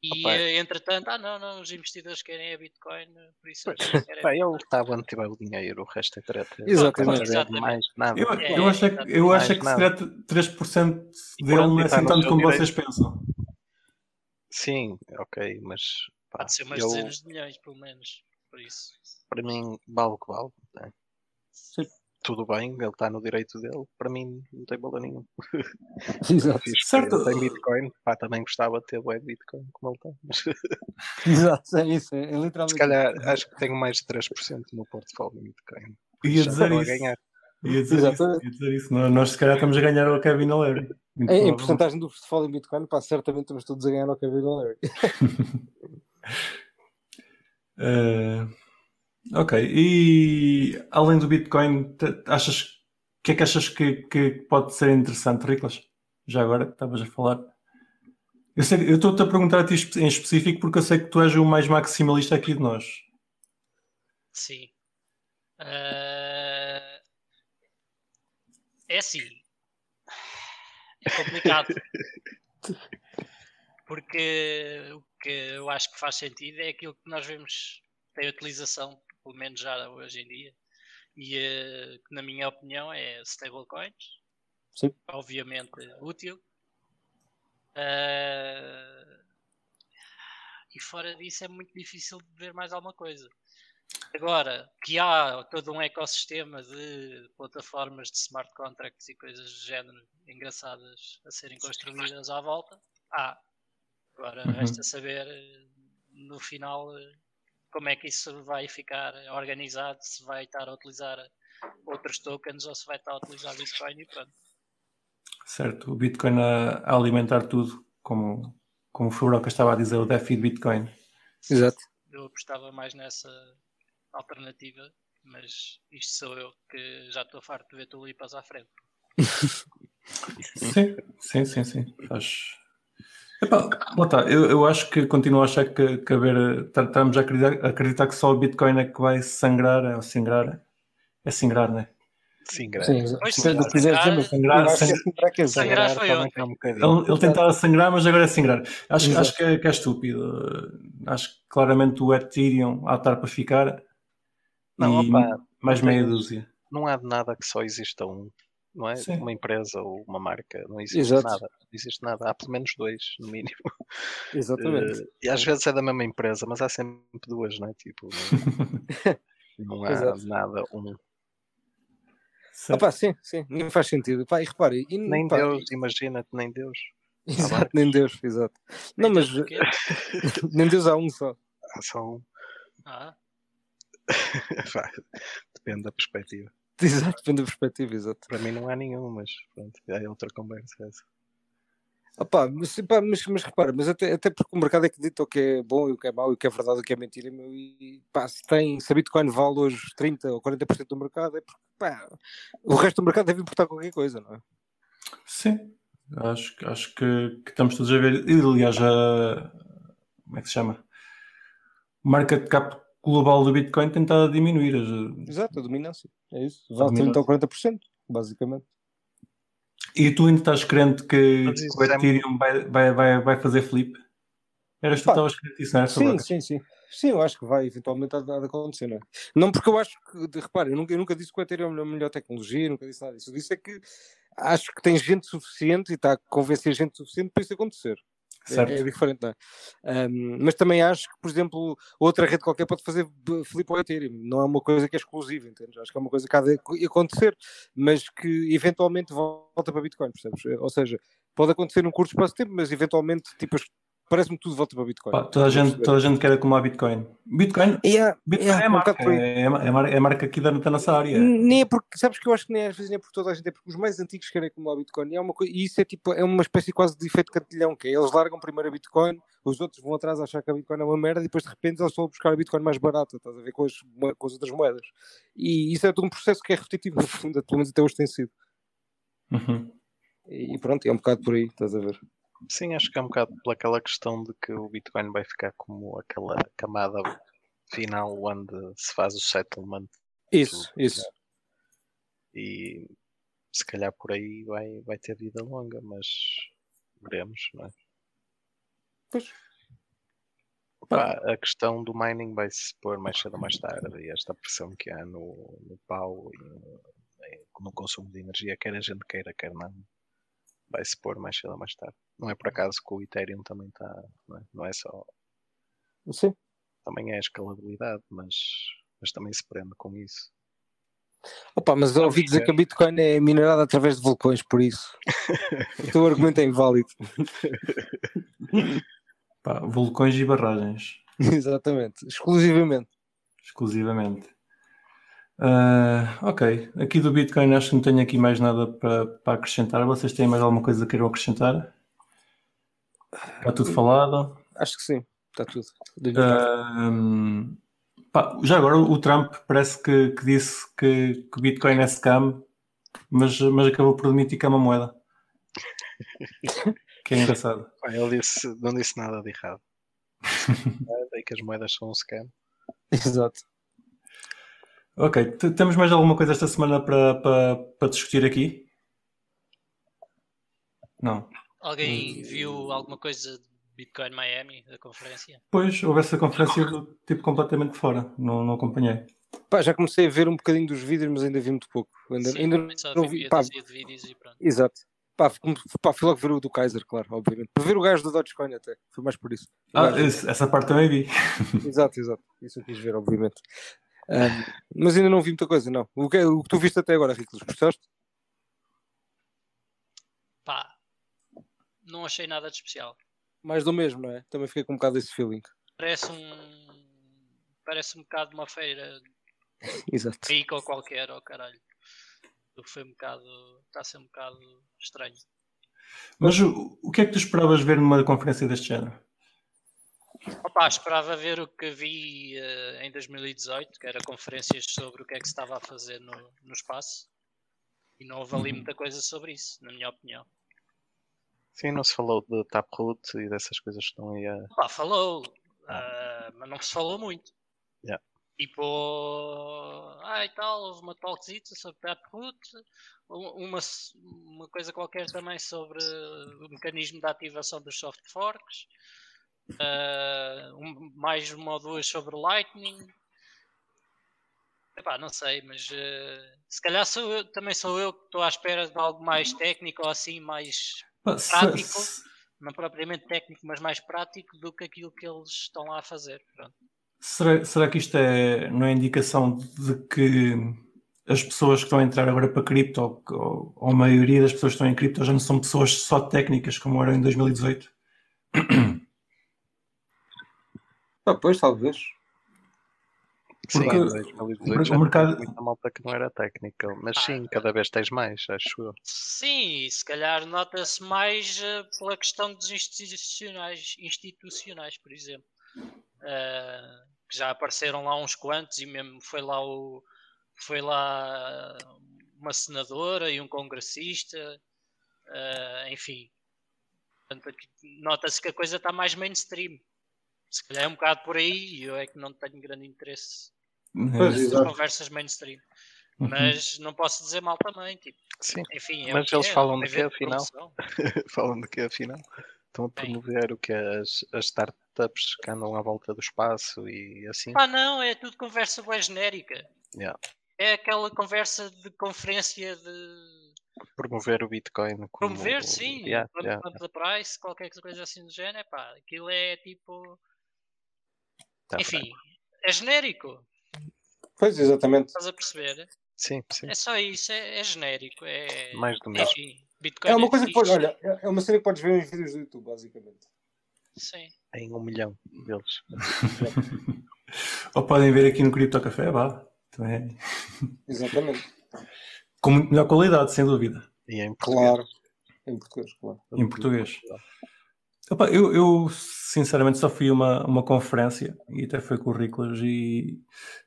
E Opa. eh, entretanto, ah não, não, os investidores querem a Bitcoin, por isso eles querem Pá, ele está onde tiver o dinheiro, o resto é treta. Exatamente. Mais nada. eu, É, eu acho é que, eu acho é que se mais calhar 3% E dele pronto, não é assim tanto como direito. vocês pensam. Sim, ok, mas pá, Pode ser umas eu, dezenas de milhões, pelo menos. Por isso. para mim vale o que vale. né? Sim. Tudo bem, ele está no direito dele. Para mim não tem bola nenhum. Exato. Certo. ele tem Bitcoin, pá, também gostava de ter bué de Bitcoin como ele tem. Mas se Exato, é isso. É, é literalmente. calhar acho que tenho mais de 3% no portfólio em Bitcoin. Ia dizer isso. ganhar. Ia dizer, isso, ia dizer isso. Nós, nós se calhar estamos a ganhar o Kevin O'Leary. Em, em provavelmente. porcentagem do portfólio em Bitcoin, pá, certamente estamos todos a ganhar ao Kevin O'Leary. Eh, ok, e além do Bitcoin, achas o que é que achas que, que pode ser interessante, Riclas? Já agora que estavas a falar. Eu sei- eu estou-te a perguntar a ti em específico porque eu sei que tu és o mais maximalista aqui de nós. Sim. Ah, É assim. É complicado. Porque o que eu acho que faz sentido é aquilo que nós vemos tem utilização, pelo menos já hoje em dia. E eh, que na minha opinião é stablecoins. Sim. Obviamente útil. Ah, e fora disso é muito difícil de ver mais alguma coisa. Agora, que há todo um ecossistema de plataformas de smart contracts e coisas do género engraçadas a serem construídas à volta, há. Agora Uhum. resta saber eh, no final eh, como é que isso vai ficar organizado, se vai estar a utilizar outros tokens ou se vai estar a utilizar Bitcoin e pronto. Certo, o Bitcoin a, a alimentar tudo, como, como o Furoka estava a dizer, o DeFi de Bitcoin. Exato. Eu apostava mais nessa alternativa, mas isto sou eu que já estou farto de ver tulipas à frente. Sim, sim, sim, sim. Faz... Epá, está. Eu, eu acho que continuo a achar que, que haver, tá- estamos a acreditar, a acreditar que só o Bitcoin é que vai sangrar, é sangrar, é sangrar, né? Sim. Pois, que quiseres dizer, mas sangrar, que sangrar. é que Sangrar foi ontem. um. Ele, ele tentava sangrar, mas agora é sangrar. Acho, Exato. acho que, é, que é estúpido. Acho que claramente o Ethereum há de estar para ficar Não, e opa, mais não meia dúzia. não há de nada que só exista um, não é? Sim. Uma empresa ou uma marca, não existe Exato. nada. Não existe nada. Há pelo menos dois, no mínimo. Exatamente. Uh, e às vezes é da mesma empresa, mas há sempre duas, não é? Tipo, não, não há Exato. nada um. Opa, sim, sim, nem faz sentido. Pá, e repare, e, Nem pá, Deus, imagina-te, nem Deus. Exato, nem Deus, exato. Não, mas nem Deus há um só. Há só um. Ah, Depende da perspectiva. Exato, depende da perspectiva, exato. Para mim não há nenhum, mas pronto, é outra conversa essa. Opa, mas, pá, mas, mas repara, mas até, até porque o mercado é que dita o que é bom e o que é mau e o que é verdade e o que é mentira. meu, E pá, se tem, se a Bitcoin vale hoje 30 ou 40% do mercado, é porque pá, o resto do mercado deve importar qualquer coisa, não é? Sim, acho, que- acho que, que estamos todos a ver. E aliás, a, como é que se chama? Market cap global do Bitcoin tem estado a diminuir. As- Exato, a dominância. É isso. Vale dominância. 30 ou 40%, basicamente. E tu ainda estás crente que, isso o é- Ethereum vai, vai, vai, vai fazer flip? Eras tu que estavas crente disso, não era? Sim, sim, sim. Sim, eu acho que vai eventualmente há de acontecer, não é? Não porque eu acho que, de- repare, eu nunca, eu nunca disse que o Ethereum é a melhor tecnologia, nunca disse nada disso. Eu disse é que acho que tem gente suficiente e está a convencer gente suficiente para isso acontecer. É, Certo. é diferente, não é? Ahm, mas também acho que, por exemplo, outra rede qualquer pode fazer flip ao Ethereum. Não é uma coisa que é exclusiva, entendes? Acho que é uma coisa que há de ac- acontecer, mas que eventualmente volta para Bitcoin, percebes? Ou seja, pode acontecer num curto espaço de tempo, mas eventualmente, tipo, as- parece-me que tudo volta para Bitcoin. Pá, toda, a gente, toda a gente quer acumular Bitcoin. Bitcoin, Yeah, Bitcoin yeah, é, um marca, por aí. é, é a mar- é a marca aqui da, da nossa área. Nem é porque, sabes que eu acho que nem às vezes nem é porque toda a gente, é porque os mais antigos querem acumular Bitcoin. E, é uma e isso é tipo, é uma espécie quase de efeito cantilhão, que é eles largam primeiro a Bitcoin, os outros vão atrás a achar que a Bitcoin é uma merda e depois de repente eles vão buscar a Bitcoin mais barata, estás a ver com as, com as outras moedas. E isso é todo um processo que é repetitivo no fundo, pelo menos até hoje tem sido. Uhum. E pronto, é um bocado por aí, estás a ver. Sim, acho que é um bocado pelaquela questão de que o Bitcoin vai ficar como aquela camada final onde se faz o settlement Isso, isso. e se calhar por aí vai, vai ter vida longa, mas veremos, não é? Pois. Pá, a questão do mining vai se pôr mais cedo ou mais tarde e esta pressão que há no, no pau e no, no consumo de energia, quer a gente queira, quer não, vai se pôr mais cedo ou mais tarde. Não é por acaso que o Ethereum também está, não é? não é só, Sim. também é a escalabilidade, mas, mas também se prende com isso. Opa, mas eu ouvi dizer que a Bitcoin é minerada através de vulcões, por isso. o teu argumento é inválido. Pá, vulcões e barragens, Exatamente, exclusivamente. exclusivamente. Ah, ok, aqui do Bitcoin acho que não tenho aqui mais nada para, para acrescentar. Vocês têm mais alguma coisa que queiram acrescentar? Está tudo falado. Acho que sim, está tudo. Ahm, pá, já agora o Trump parece que, que disse que, que o Bitcoin é scam, mas, mas acabou por admitir que é uma moeda. Que é engraçado. Pá, Ele disse, não disse nada de errado. E que as moedas são um scam. Exato. Ok, t- temos mais alguma coisa esta semana para, para, para discutir aqui? Não. alguém viu alguma coisa de Bitcoin Miami, da conferência? Pois, houve essa conferência do tipo completamente fora, não, não acompanhei. Pá, já comecei a ver um bocadinho dos vídeos, mas ainda vi muito pouco. Ainda, Sim, ainda não vi. Pá, de vídeos e pronto. exato. Pá, fui- pá, fui logo ver o do Kaiser, claro, obviamente. Para ver o gajo do Dogecoin até. Foi mais por isso. Ah, esse- essa parte também vi. Exato, exato. Isso eu quis ver, obviamente. Ahm, mas ainda não vi muita coisa, não. O que, o que tu viste até agora, Ricos, gostaste? Pá, não achei nada de especial. Mais do mesmo, não é? Também fiquei com um bocado desse feeling. Parece um. Parece um bocado uma feira Exato. rica ou qualquer, ou caralho. O que foi um bocado. Está a ser um bocado estranho. Mas o, o que é que tu esperavas ver numa conferência deste género? Opa, esperava ver o que vi eh, em 2018, que era conferências sobre o que é que se estava a fazer no, no espaço. E não houve ali Uhum. muita coisa sobre isso, na minha opinião. Sim, não se falou de Taproot e dessas coisas que estão aí a. Pá, falou, ah, mas não se falou muito. Yeah. Tipo, ah e tal, houve uma talkzita sobre Taproot, um- uma, uma coisa qualquer também sobre o mecanismo de ativação dos soft forks, ah, um- mais uma ou duas sobre Lightning. Epá, não sei, mas eh, se calhar sou eu, também sou eu que estou à espera de algo mais técnico ou assim, mais se, Prático. se- não propriamente técnico, mas mais prático do que aquilo que eles estão lá a fazer. Pronto. Será, será que isto é, não é indicação de que as pessoas que estão a entrar agora para cripto, ou, ou, ou a maioria das pessoas que estão em cripto, já não são pessoas só técnicas como eram em 2018? Ah, pois, talvez. Sim, Porque em o 2018 já o mercado- muita malta que não era técnica, mas Ah, sim, cada vez tens mais, acho eu. Sim, se calhar nota-se mais eh, pela questão dos institucionais, institucionais por exemplo. Eh, que já apareceram lá uns quantos e mesmo foi lá o foi lá uma senadora e um congressista, eh, enfim. Nota-se que a coisa está mais mainstream. Se calhar é um bocado por aí e eu é que não tenho grande interesse nessas exato. conversas mainstream. Uhum. Mas não posso dizer mal também, tipo, Sim, enfim, é Mas que eles é, falam de quê, haver afinal? falando de que afinal estão a promover o que é as, as startups que andam à volta do espaço e assim. Pá, não, é tudo conversa bem genérica. Yeah. É aquela conversa de conferência de Promover o Bitcoin como promover, sim, Yeah, yeah. price, qualquer coisa assim do género, pá, aquilo é tipo, Tá enfim, é genérico, Pois, exatamente. estás a perceber? Sim, sim. É só isso, é, é genérico, é, Mais do mesmo. enfim, Bitcoin É uma coisa que fixe, pode, olha, é é uma cena que podes ver em vídeos do YouTube, basicamente. sim. Em um milhão deles. Ou podem ver aqui no Cripto Café, vá. Também é. Exatamente. Com muito melhor qualidade, sem dúvida. E em português. Claro. Em português, claro. Em português. Opa, eu, eu, sinceramente só fui a uma, uma conferência e até foi currículos e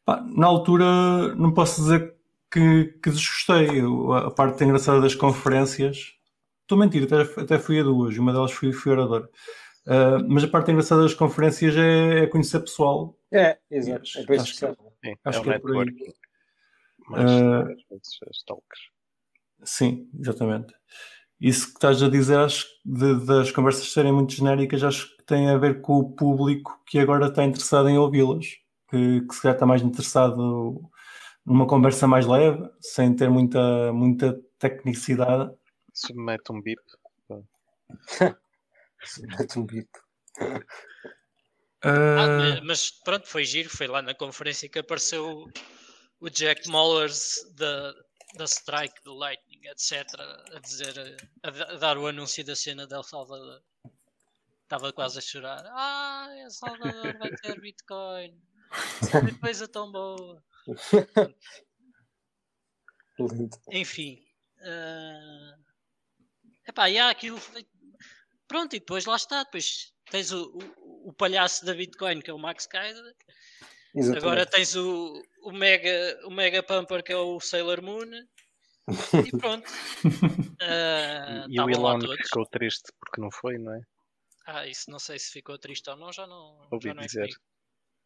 pá, na altura não posso dizer que, que desgostei. Eu- a parte engraçada das conferências, estou a mentir, até, até fui a duas, uma delas fui, fui orador. Ah, mas a parte engraçada das conferências é, é conhecer pessoal. É, exato. Yes, É acho que. Sim, Acho é que é por aí. Mas às vezes as talks. Sim, exatamente. Isso que estás a dizer, acho que de- das conversas serem muito genéricas, acho que tem a ver com o público que agora está interessado em ouvi-las, que, que se calhar está mais interessado numa conversa mais leve, sem ter muita, muita tecnicidade. Submete um bip. Mete um bip. Ah, Ah, mas pronto, foi giro, foi lá na conferência que apareceu o Jack Mollers da, da Strike, do Lightning, etc. a dizer, a, a dar o anúncio da cena de El Salvador. Estava quase a chorar. Ah, El Salvador vai ter Bitcoin. Que coisa tão boa. Lindo. Enfim. ah, epá, e há aquilo. foi- Pronto, e depois lá está. Depois tens o, o, o palhaço da Bitcoin, que é o Max Kaiser. Exatamente. Agora tens o, o, mega, o Mega Pumper que é o Sailor Moon e pronto. Ah, E o estavam lá Elon ficou triste porque não foi, não é? Ah, isso não sei se ficou triste ou não, já não, Ouvi já não é dizer. comigo.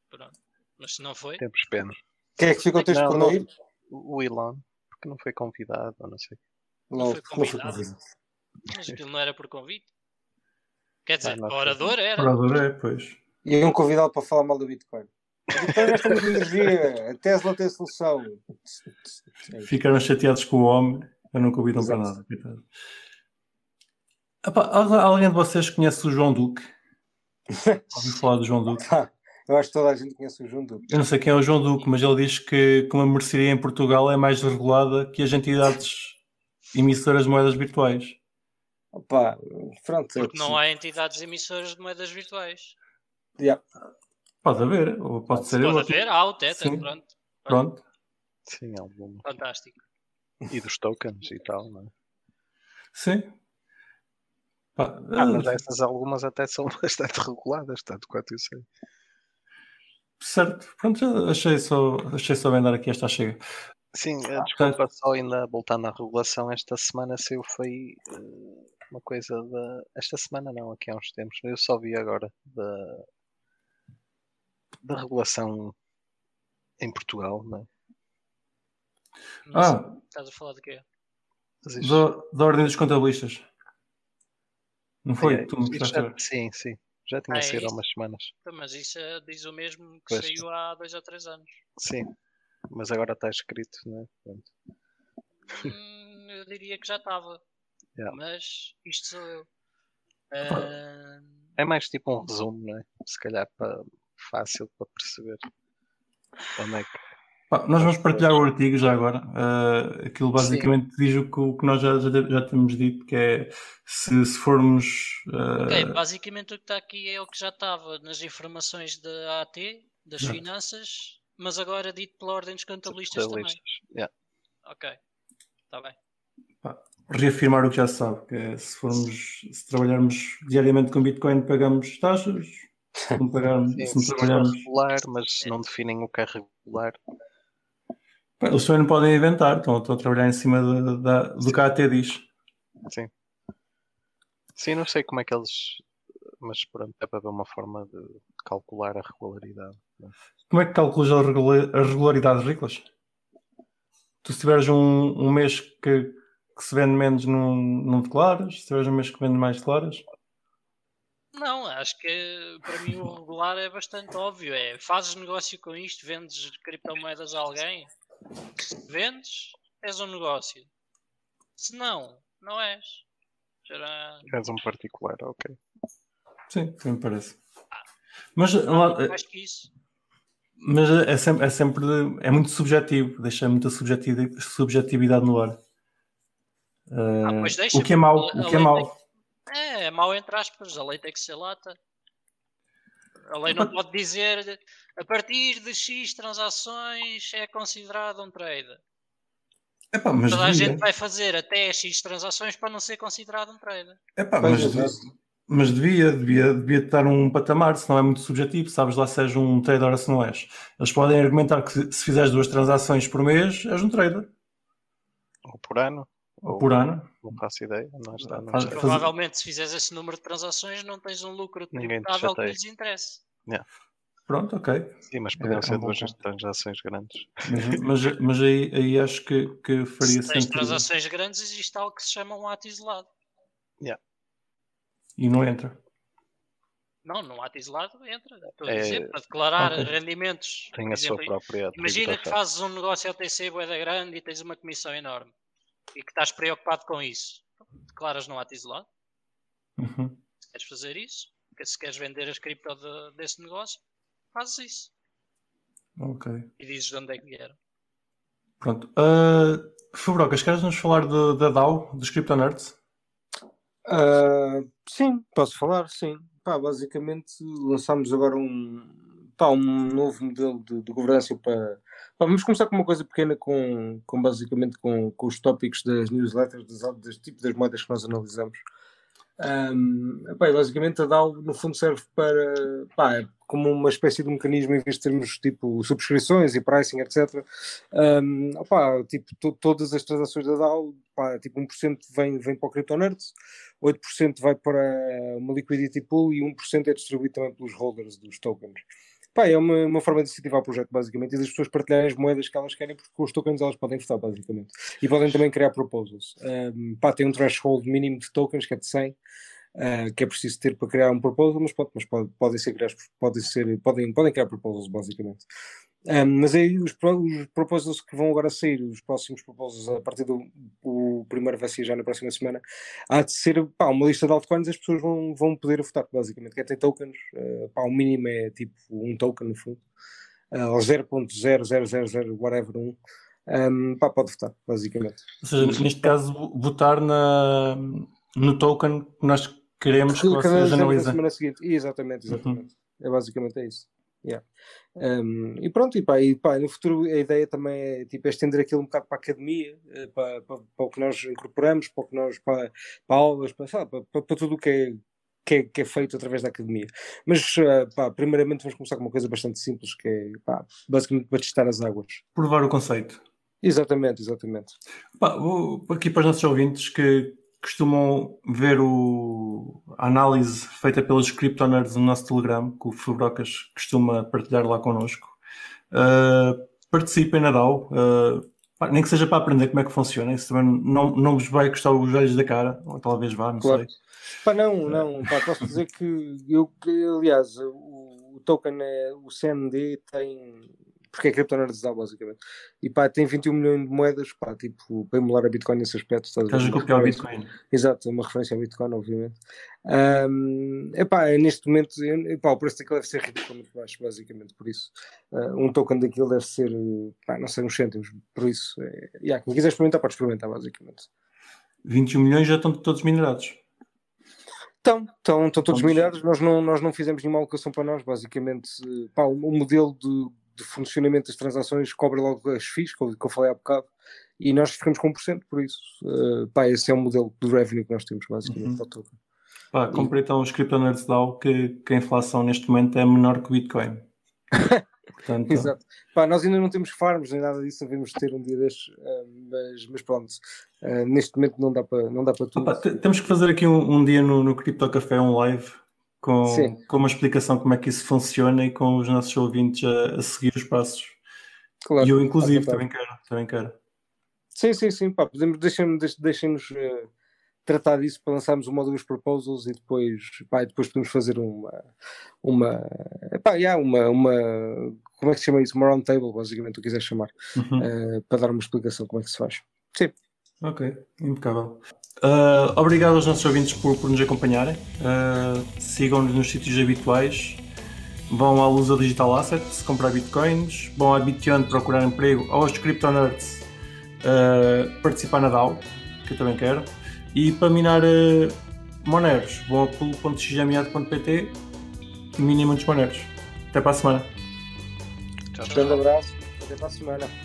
Pronto. Mas se não foi, Temos pena. Quem é que ficou triste Não, por não ir? O o Elon, porque não foi convidado, ou não sei. Não foi não foi convidado. convidado. mas aquilo não era por convite. Quer dizer, Ah, o orador era. orador é, pois. Iam convidá-lo para falar mal do Bitcoin. O Bitcoin gasta muita energia. A Tesla tem solução. Ficaram chateados com o homem, eu não convidam para nada. coitado. Epá, al- alguém de vocês conhece o João Duque? Ouviu falar do João Duque? Eu acho que toda a gente conhece o João Duque. Eu não sei quem é o João Duque, mas ele diz que, que uma mercearia em Portugal é mais regulada que as entidades emissoras de moedas virtuais. Opa, pronto. Porque não há entidades emissoras de moedas virtuais. Yeah. Pode haver, ou pode ser Pode eu. haver, há o Tether, Sim. pronto. Pronto. Sim, alguma. Fantástico. E dos tokens e tal, não é? Sim. Pá, Ah, mas ah, essas algumas até são bastante reguladas, tanto quanto eu sei. certo. Pronto, achei só, achei só bem dar aqui esta chega. Sim, eh, desculpa, só ainda voltando à regulação, esta semana saiu foi eh, uma coisa da. Esta semana não, aqui há uns tempos, eu só vi agora da, da regulação em Portugal, não é? Não sei, Ah, estás a falar de quê? Da, da ordem dos contabilistas. Não foi? é, tu me já- sim, sim. Já tinha Ah, é saído há umas semanas. Mas isso é- diz o mesmo que Pois. saiu há dois ou três anos. Sim. Mas agora está escrito, não é? Pronto. Hum, eu diria que já estava. Yeah. Mas isto sou eu. Uh, É mais tipo um resumo, não é? Se calhar para fácil para perceber onde é que. Pá, nós vamos partilhar o artigo já agora. Uh, aquilo basicamente diz o que, o que nós já, já, já temos dito, que é se, se formos. uh, ok, basicamente o que está aqui é o que já estava nas informações da AT, das Exato. finanças, mas agora dito pela ordem dos contabilistas também. Yeah. Ok, está bem. reafirmar o que já se sabe, que é se formos, se trabalharmos diariamente com Bitcoin, pagamos taxas. Se não pagarmos, Sim, se não se for trabalharmos. regular, mas não definem o que é regular. Eles também não podem inventar, estão, estão a trabalhar em cima da- da- do que a AT diz. Sim. Sim, não sei como é que eles. Mas pronto, é para ver uma forma de calcular a regularidade. Como é que calculas a regula- as regularidades agrícolas? Tu se tiveres um, um mês que, que se vende menos, não, não declaras? Se tiveres um mês que vende mais, declaras? Não, acho que para mim o regular é bastante óbvio. É fazes negócio com isto, vendes criptomoedas a alguém. Se vendes, és um negócio. Se não, não és. Será És um particular, ok. Sim, me parece. Mas, lá- mais que isso. mas é, sempre, é sempre é muito subjetivo, deixa muita subjetividade, no ar. Ah, Uh, pois deixa, o que é mau, o que é mau. É, é mau entre aspas, a lei tem que ser lata. A lei não pode dizer a partir de X transações é considerado um trader. Epá, mas Toda a devia. gente vai fazer até X transações para não ser considerado um trader. Epá, mas, mas devia, devia, devia estar um patamar, senão é muito subjetivo, sabes lá se és um trader ou se não és. Eles podem argumentar que se, se fizeres duas transações por mês, és um trader, Ou por ano, ou por ano. não faço ideia. Não está, não Faz- Provavelmente, se fizeres esse número de transações, não tens um lucro tributável que chateia. lhes interesse. Pronto, ok. Sim, mas É- podiam é ser um bom duas ponto. transações grandes. Mas, mas, mas aí, aí acho que, que faria Se tens sentido. transações grandes, existe algo que se chama um ato isolado. E não entra. Não, num ato isolado entra. Estou a É- dizer, para declarar Ok. rendimentos. Tem a sua exemplo, própria Imagina que fazes um negócio OTC boeda grande e tens uma comissão enorme e que estás preocupado com isso. Declaras no ato isolado. Uhum. Se queres fazer isso, se queres vender as cripto de- desse negócio, fazes isso Ok. e dizes de onde é que vieram. Pronto. Uh, Fabrocas, queres-nos falar do- da DAO, dos Crypto Nerds? Ah, sim, posso falar, sim. Pá, basicamente lançámos agora um, pá, um novo modelo de, de governança para. pá, vamos começar com uma coisa pequena, com, com basicamente com, com os tópicos das newsletters, das, das tipo das moedas que nós analisamos. Um, epá, e basicamente a DAO no fundo serve para pá, é como uma espécie de mecanismo em vez de termos tipo subscrições e pricing, etc. Um, opá, tipo, to- todas as transações da DAO, pá, tipo 1% vem, vem para o CryptoNerds, 8% vai para uma liquidity pool e 1% é distribuído também pelos holders dos tokens. Pá, é uma, uma forma de incentivar o projeto, basicamente, e das pessoas partilharem as moedas que elas querem, porque com os tokens elas podem votar, basicamente. E podem também criar proposals. Um, pá, tem um threshold mínimo de tokens, que é de 100, uh, que é preciso ter para criar um proposal, mas, pode, mas pode- podem, ser podem, ser, podem, podem criar proposals, basicamente. Um, mas aí os, os proposals que vão agora sair, os próximos proposals, a partir do o primeiro vai sair já na próxima semana, há de ser pá, uma lista de altcoins, as pessoas vão, vão poder votar, basicamente. Quer ter tokens, uh, pá, o mínimo é tipo um token no fundo, uh, ou 0.0000 whatever um, um, pá, pode votar, basicamente. Ou seja, neste caso, votar na, no token que nós queremos que que vocês analisamos na semana seguinte. Exatamente, exatamente. É basicamente é isso. Yeah. Um, e pronto, e pá, e pá, no futuro a ideia também é, tipo, é estender aquilo um bocado para a academia, eh, para, para, para o que nós incorporamos, para o que nós para, para aulas, para, sabe, para, para, tudo o que é, que, é, que é feito através da academia. Mas eh, pá, primeiramente vamos começar com uma coisa bastante simples, que é pá, basicamente para testar as águas. Provar o conceito. Exatamente, exatamente. Pá, vou- aqui para os nossos ouvintes que costumam ver o, a análise feita pelos CryptoNerds no nosso Telegram, que o Fabrocas costuma partilhar lá connosco. Uh, participem na DAO, uh, pá, nem que seja para aprender como é que funciona, isso também não, não vos vai custar os olhos da cara, ou talvez vá, não Claro. sei. Pá, não, não, pá, posso dizer que eu, que, aliás, o, o token, é, o CND tem, porque é CryptoNerds DAO, basicamente. E pá, tem 21 milhões de moedas, pá, tipo, para emular a Bitcoin nesse aspecto. Estás a copiar o Bitcoin. Exato, uma referência ao Bitcoin, obviamente. Um, epá, neste momento, epá, o preço daquilo deve ser ridiculamente baixo, basicamente, por isso. Uh, um token daquilo deve ser, pá, não sei, uns cêntimos, por isso. É, yeah, quem quiser experimentar, pode experimentar, basicamente. 21 milhões já estão todos minerados. Estão, estão, estão todos minerados, nós não, nós não fizemos nenhuma alocação para nós, basicamente, pá, o, o modelo de, de, funcionamento das transações cobre logo as FIIs, que eu, que eu falei há bocado, e nós ficamos com 1%, por isso, uh, pá, esse é o modelo do revenue que nós temos, basicamente, uhum. para o token. Pá, comprei então os CryptoNerds DAO que, que a inflação neste momento é menor que o Bitcoin. Portanto, Exato. Pá, nós ainda não temos farms nem nada disso, devemos ter um dia destes, uh, mas, mas pronto, uh, neste momento não dá para não dá para tudo. Opa, temos que fazer aqui um, um dia no, no Crypto Café um live com, com uma explicação como é que isso funciona e com os nossos ouvintes a, a seguir os passos. Claro, e eu, inclusive, também quero, também quero. Sim, sim, sim, pá, podemos, deixem-nos deixem uh, tratar disso para lançarmos uma ou duas proposals e depois, pá, e depois podemos fazer uma, uma, pá, yeah, uma, uma, como é que se chama isso? Uma roundtable, basicamente, o que quiser chamar, uhum. uh, para dar uma explicação como é que se faz. Sim. Ok, impecável. Uh, obrigado aos nossos ouvintes por, por nos acompanharem. Uh, Sigam-nos nos sítios habituais. Vão à Lusa Digital Assets comprar bitcoins. Vão à Bition procurar emprego. Ou aos Crypto Nerds uh, participar na DAO, que eu também quero. E para minar uh, Moneros, vão a pulo.xamiado.pt e minem muitos Moneros. Até para a semana. Tchau, tchau. Grande abraço. Até para a semana.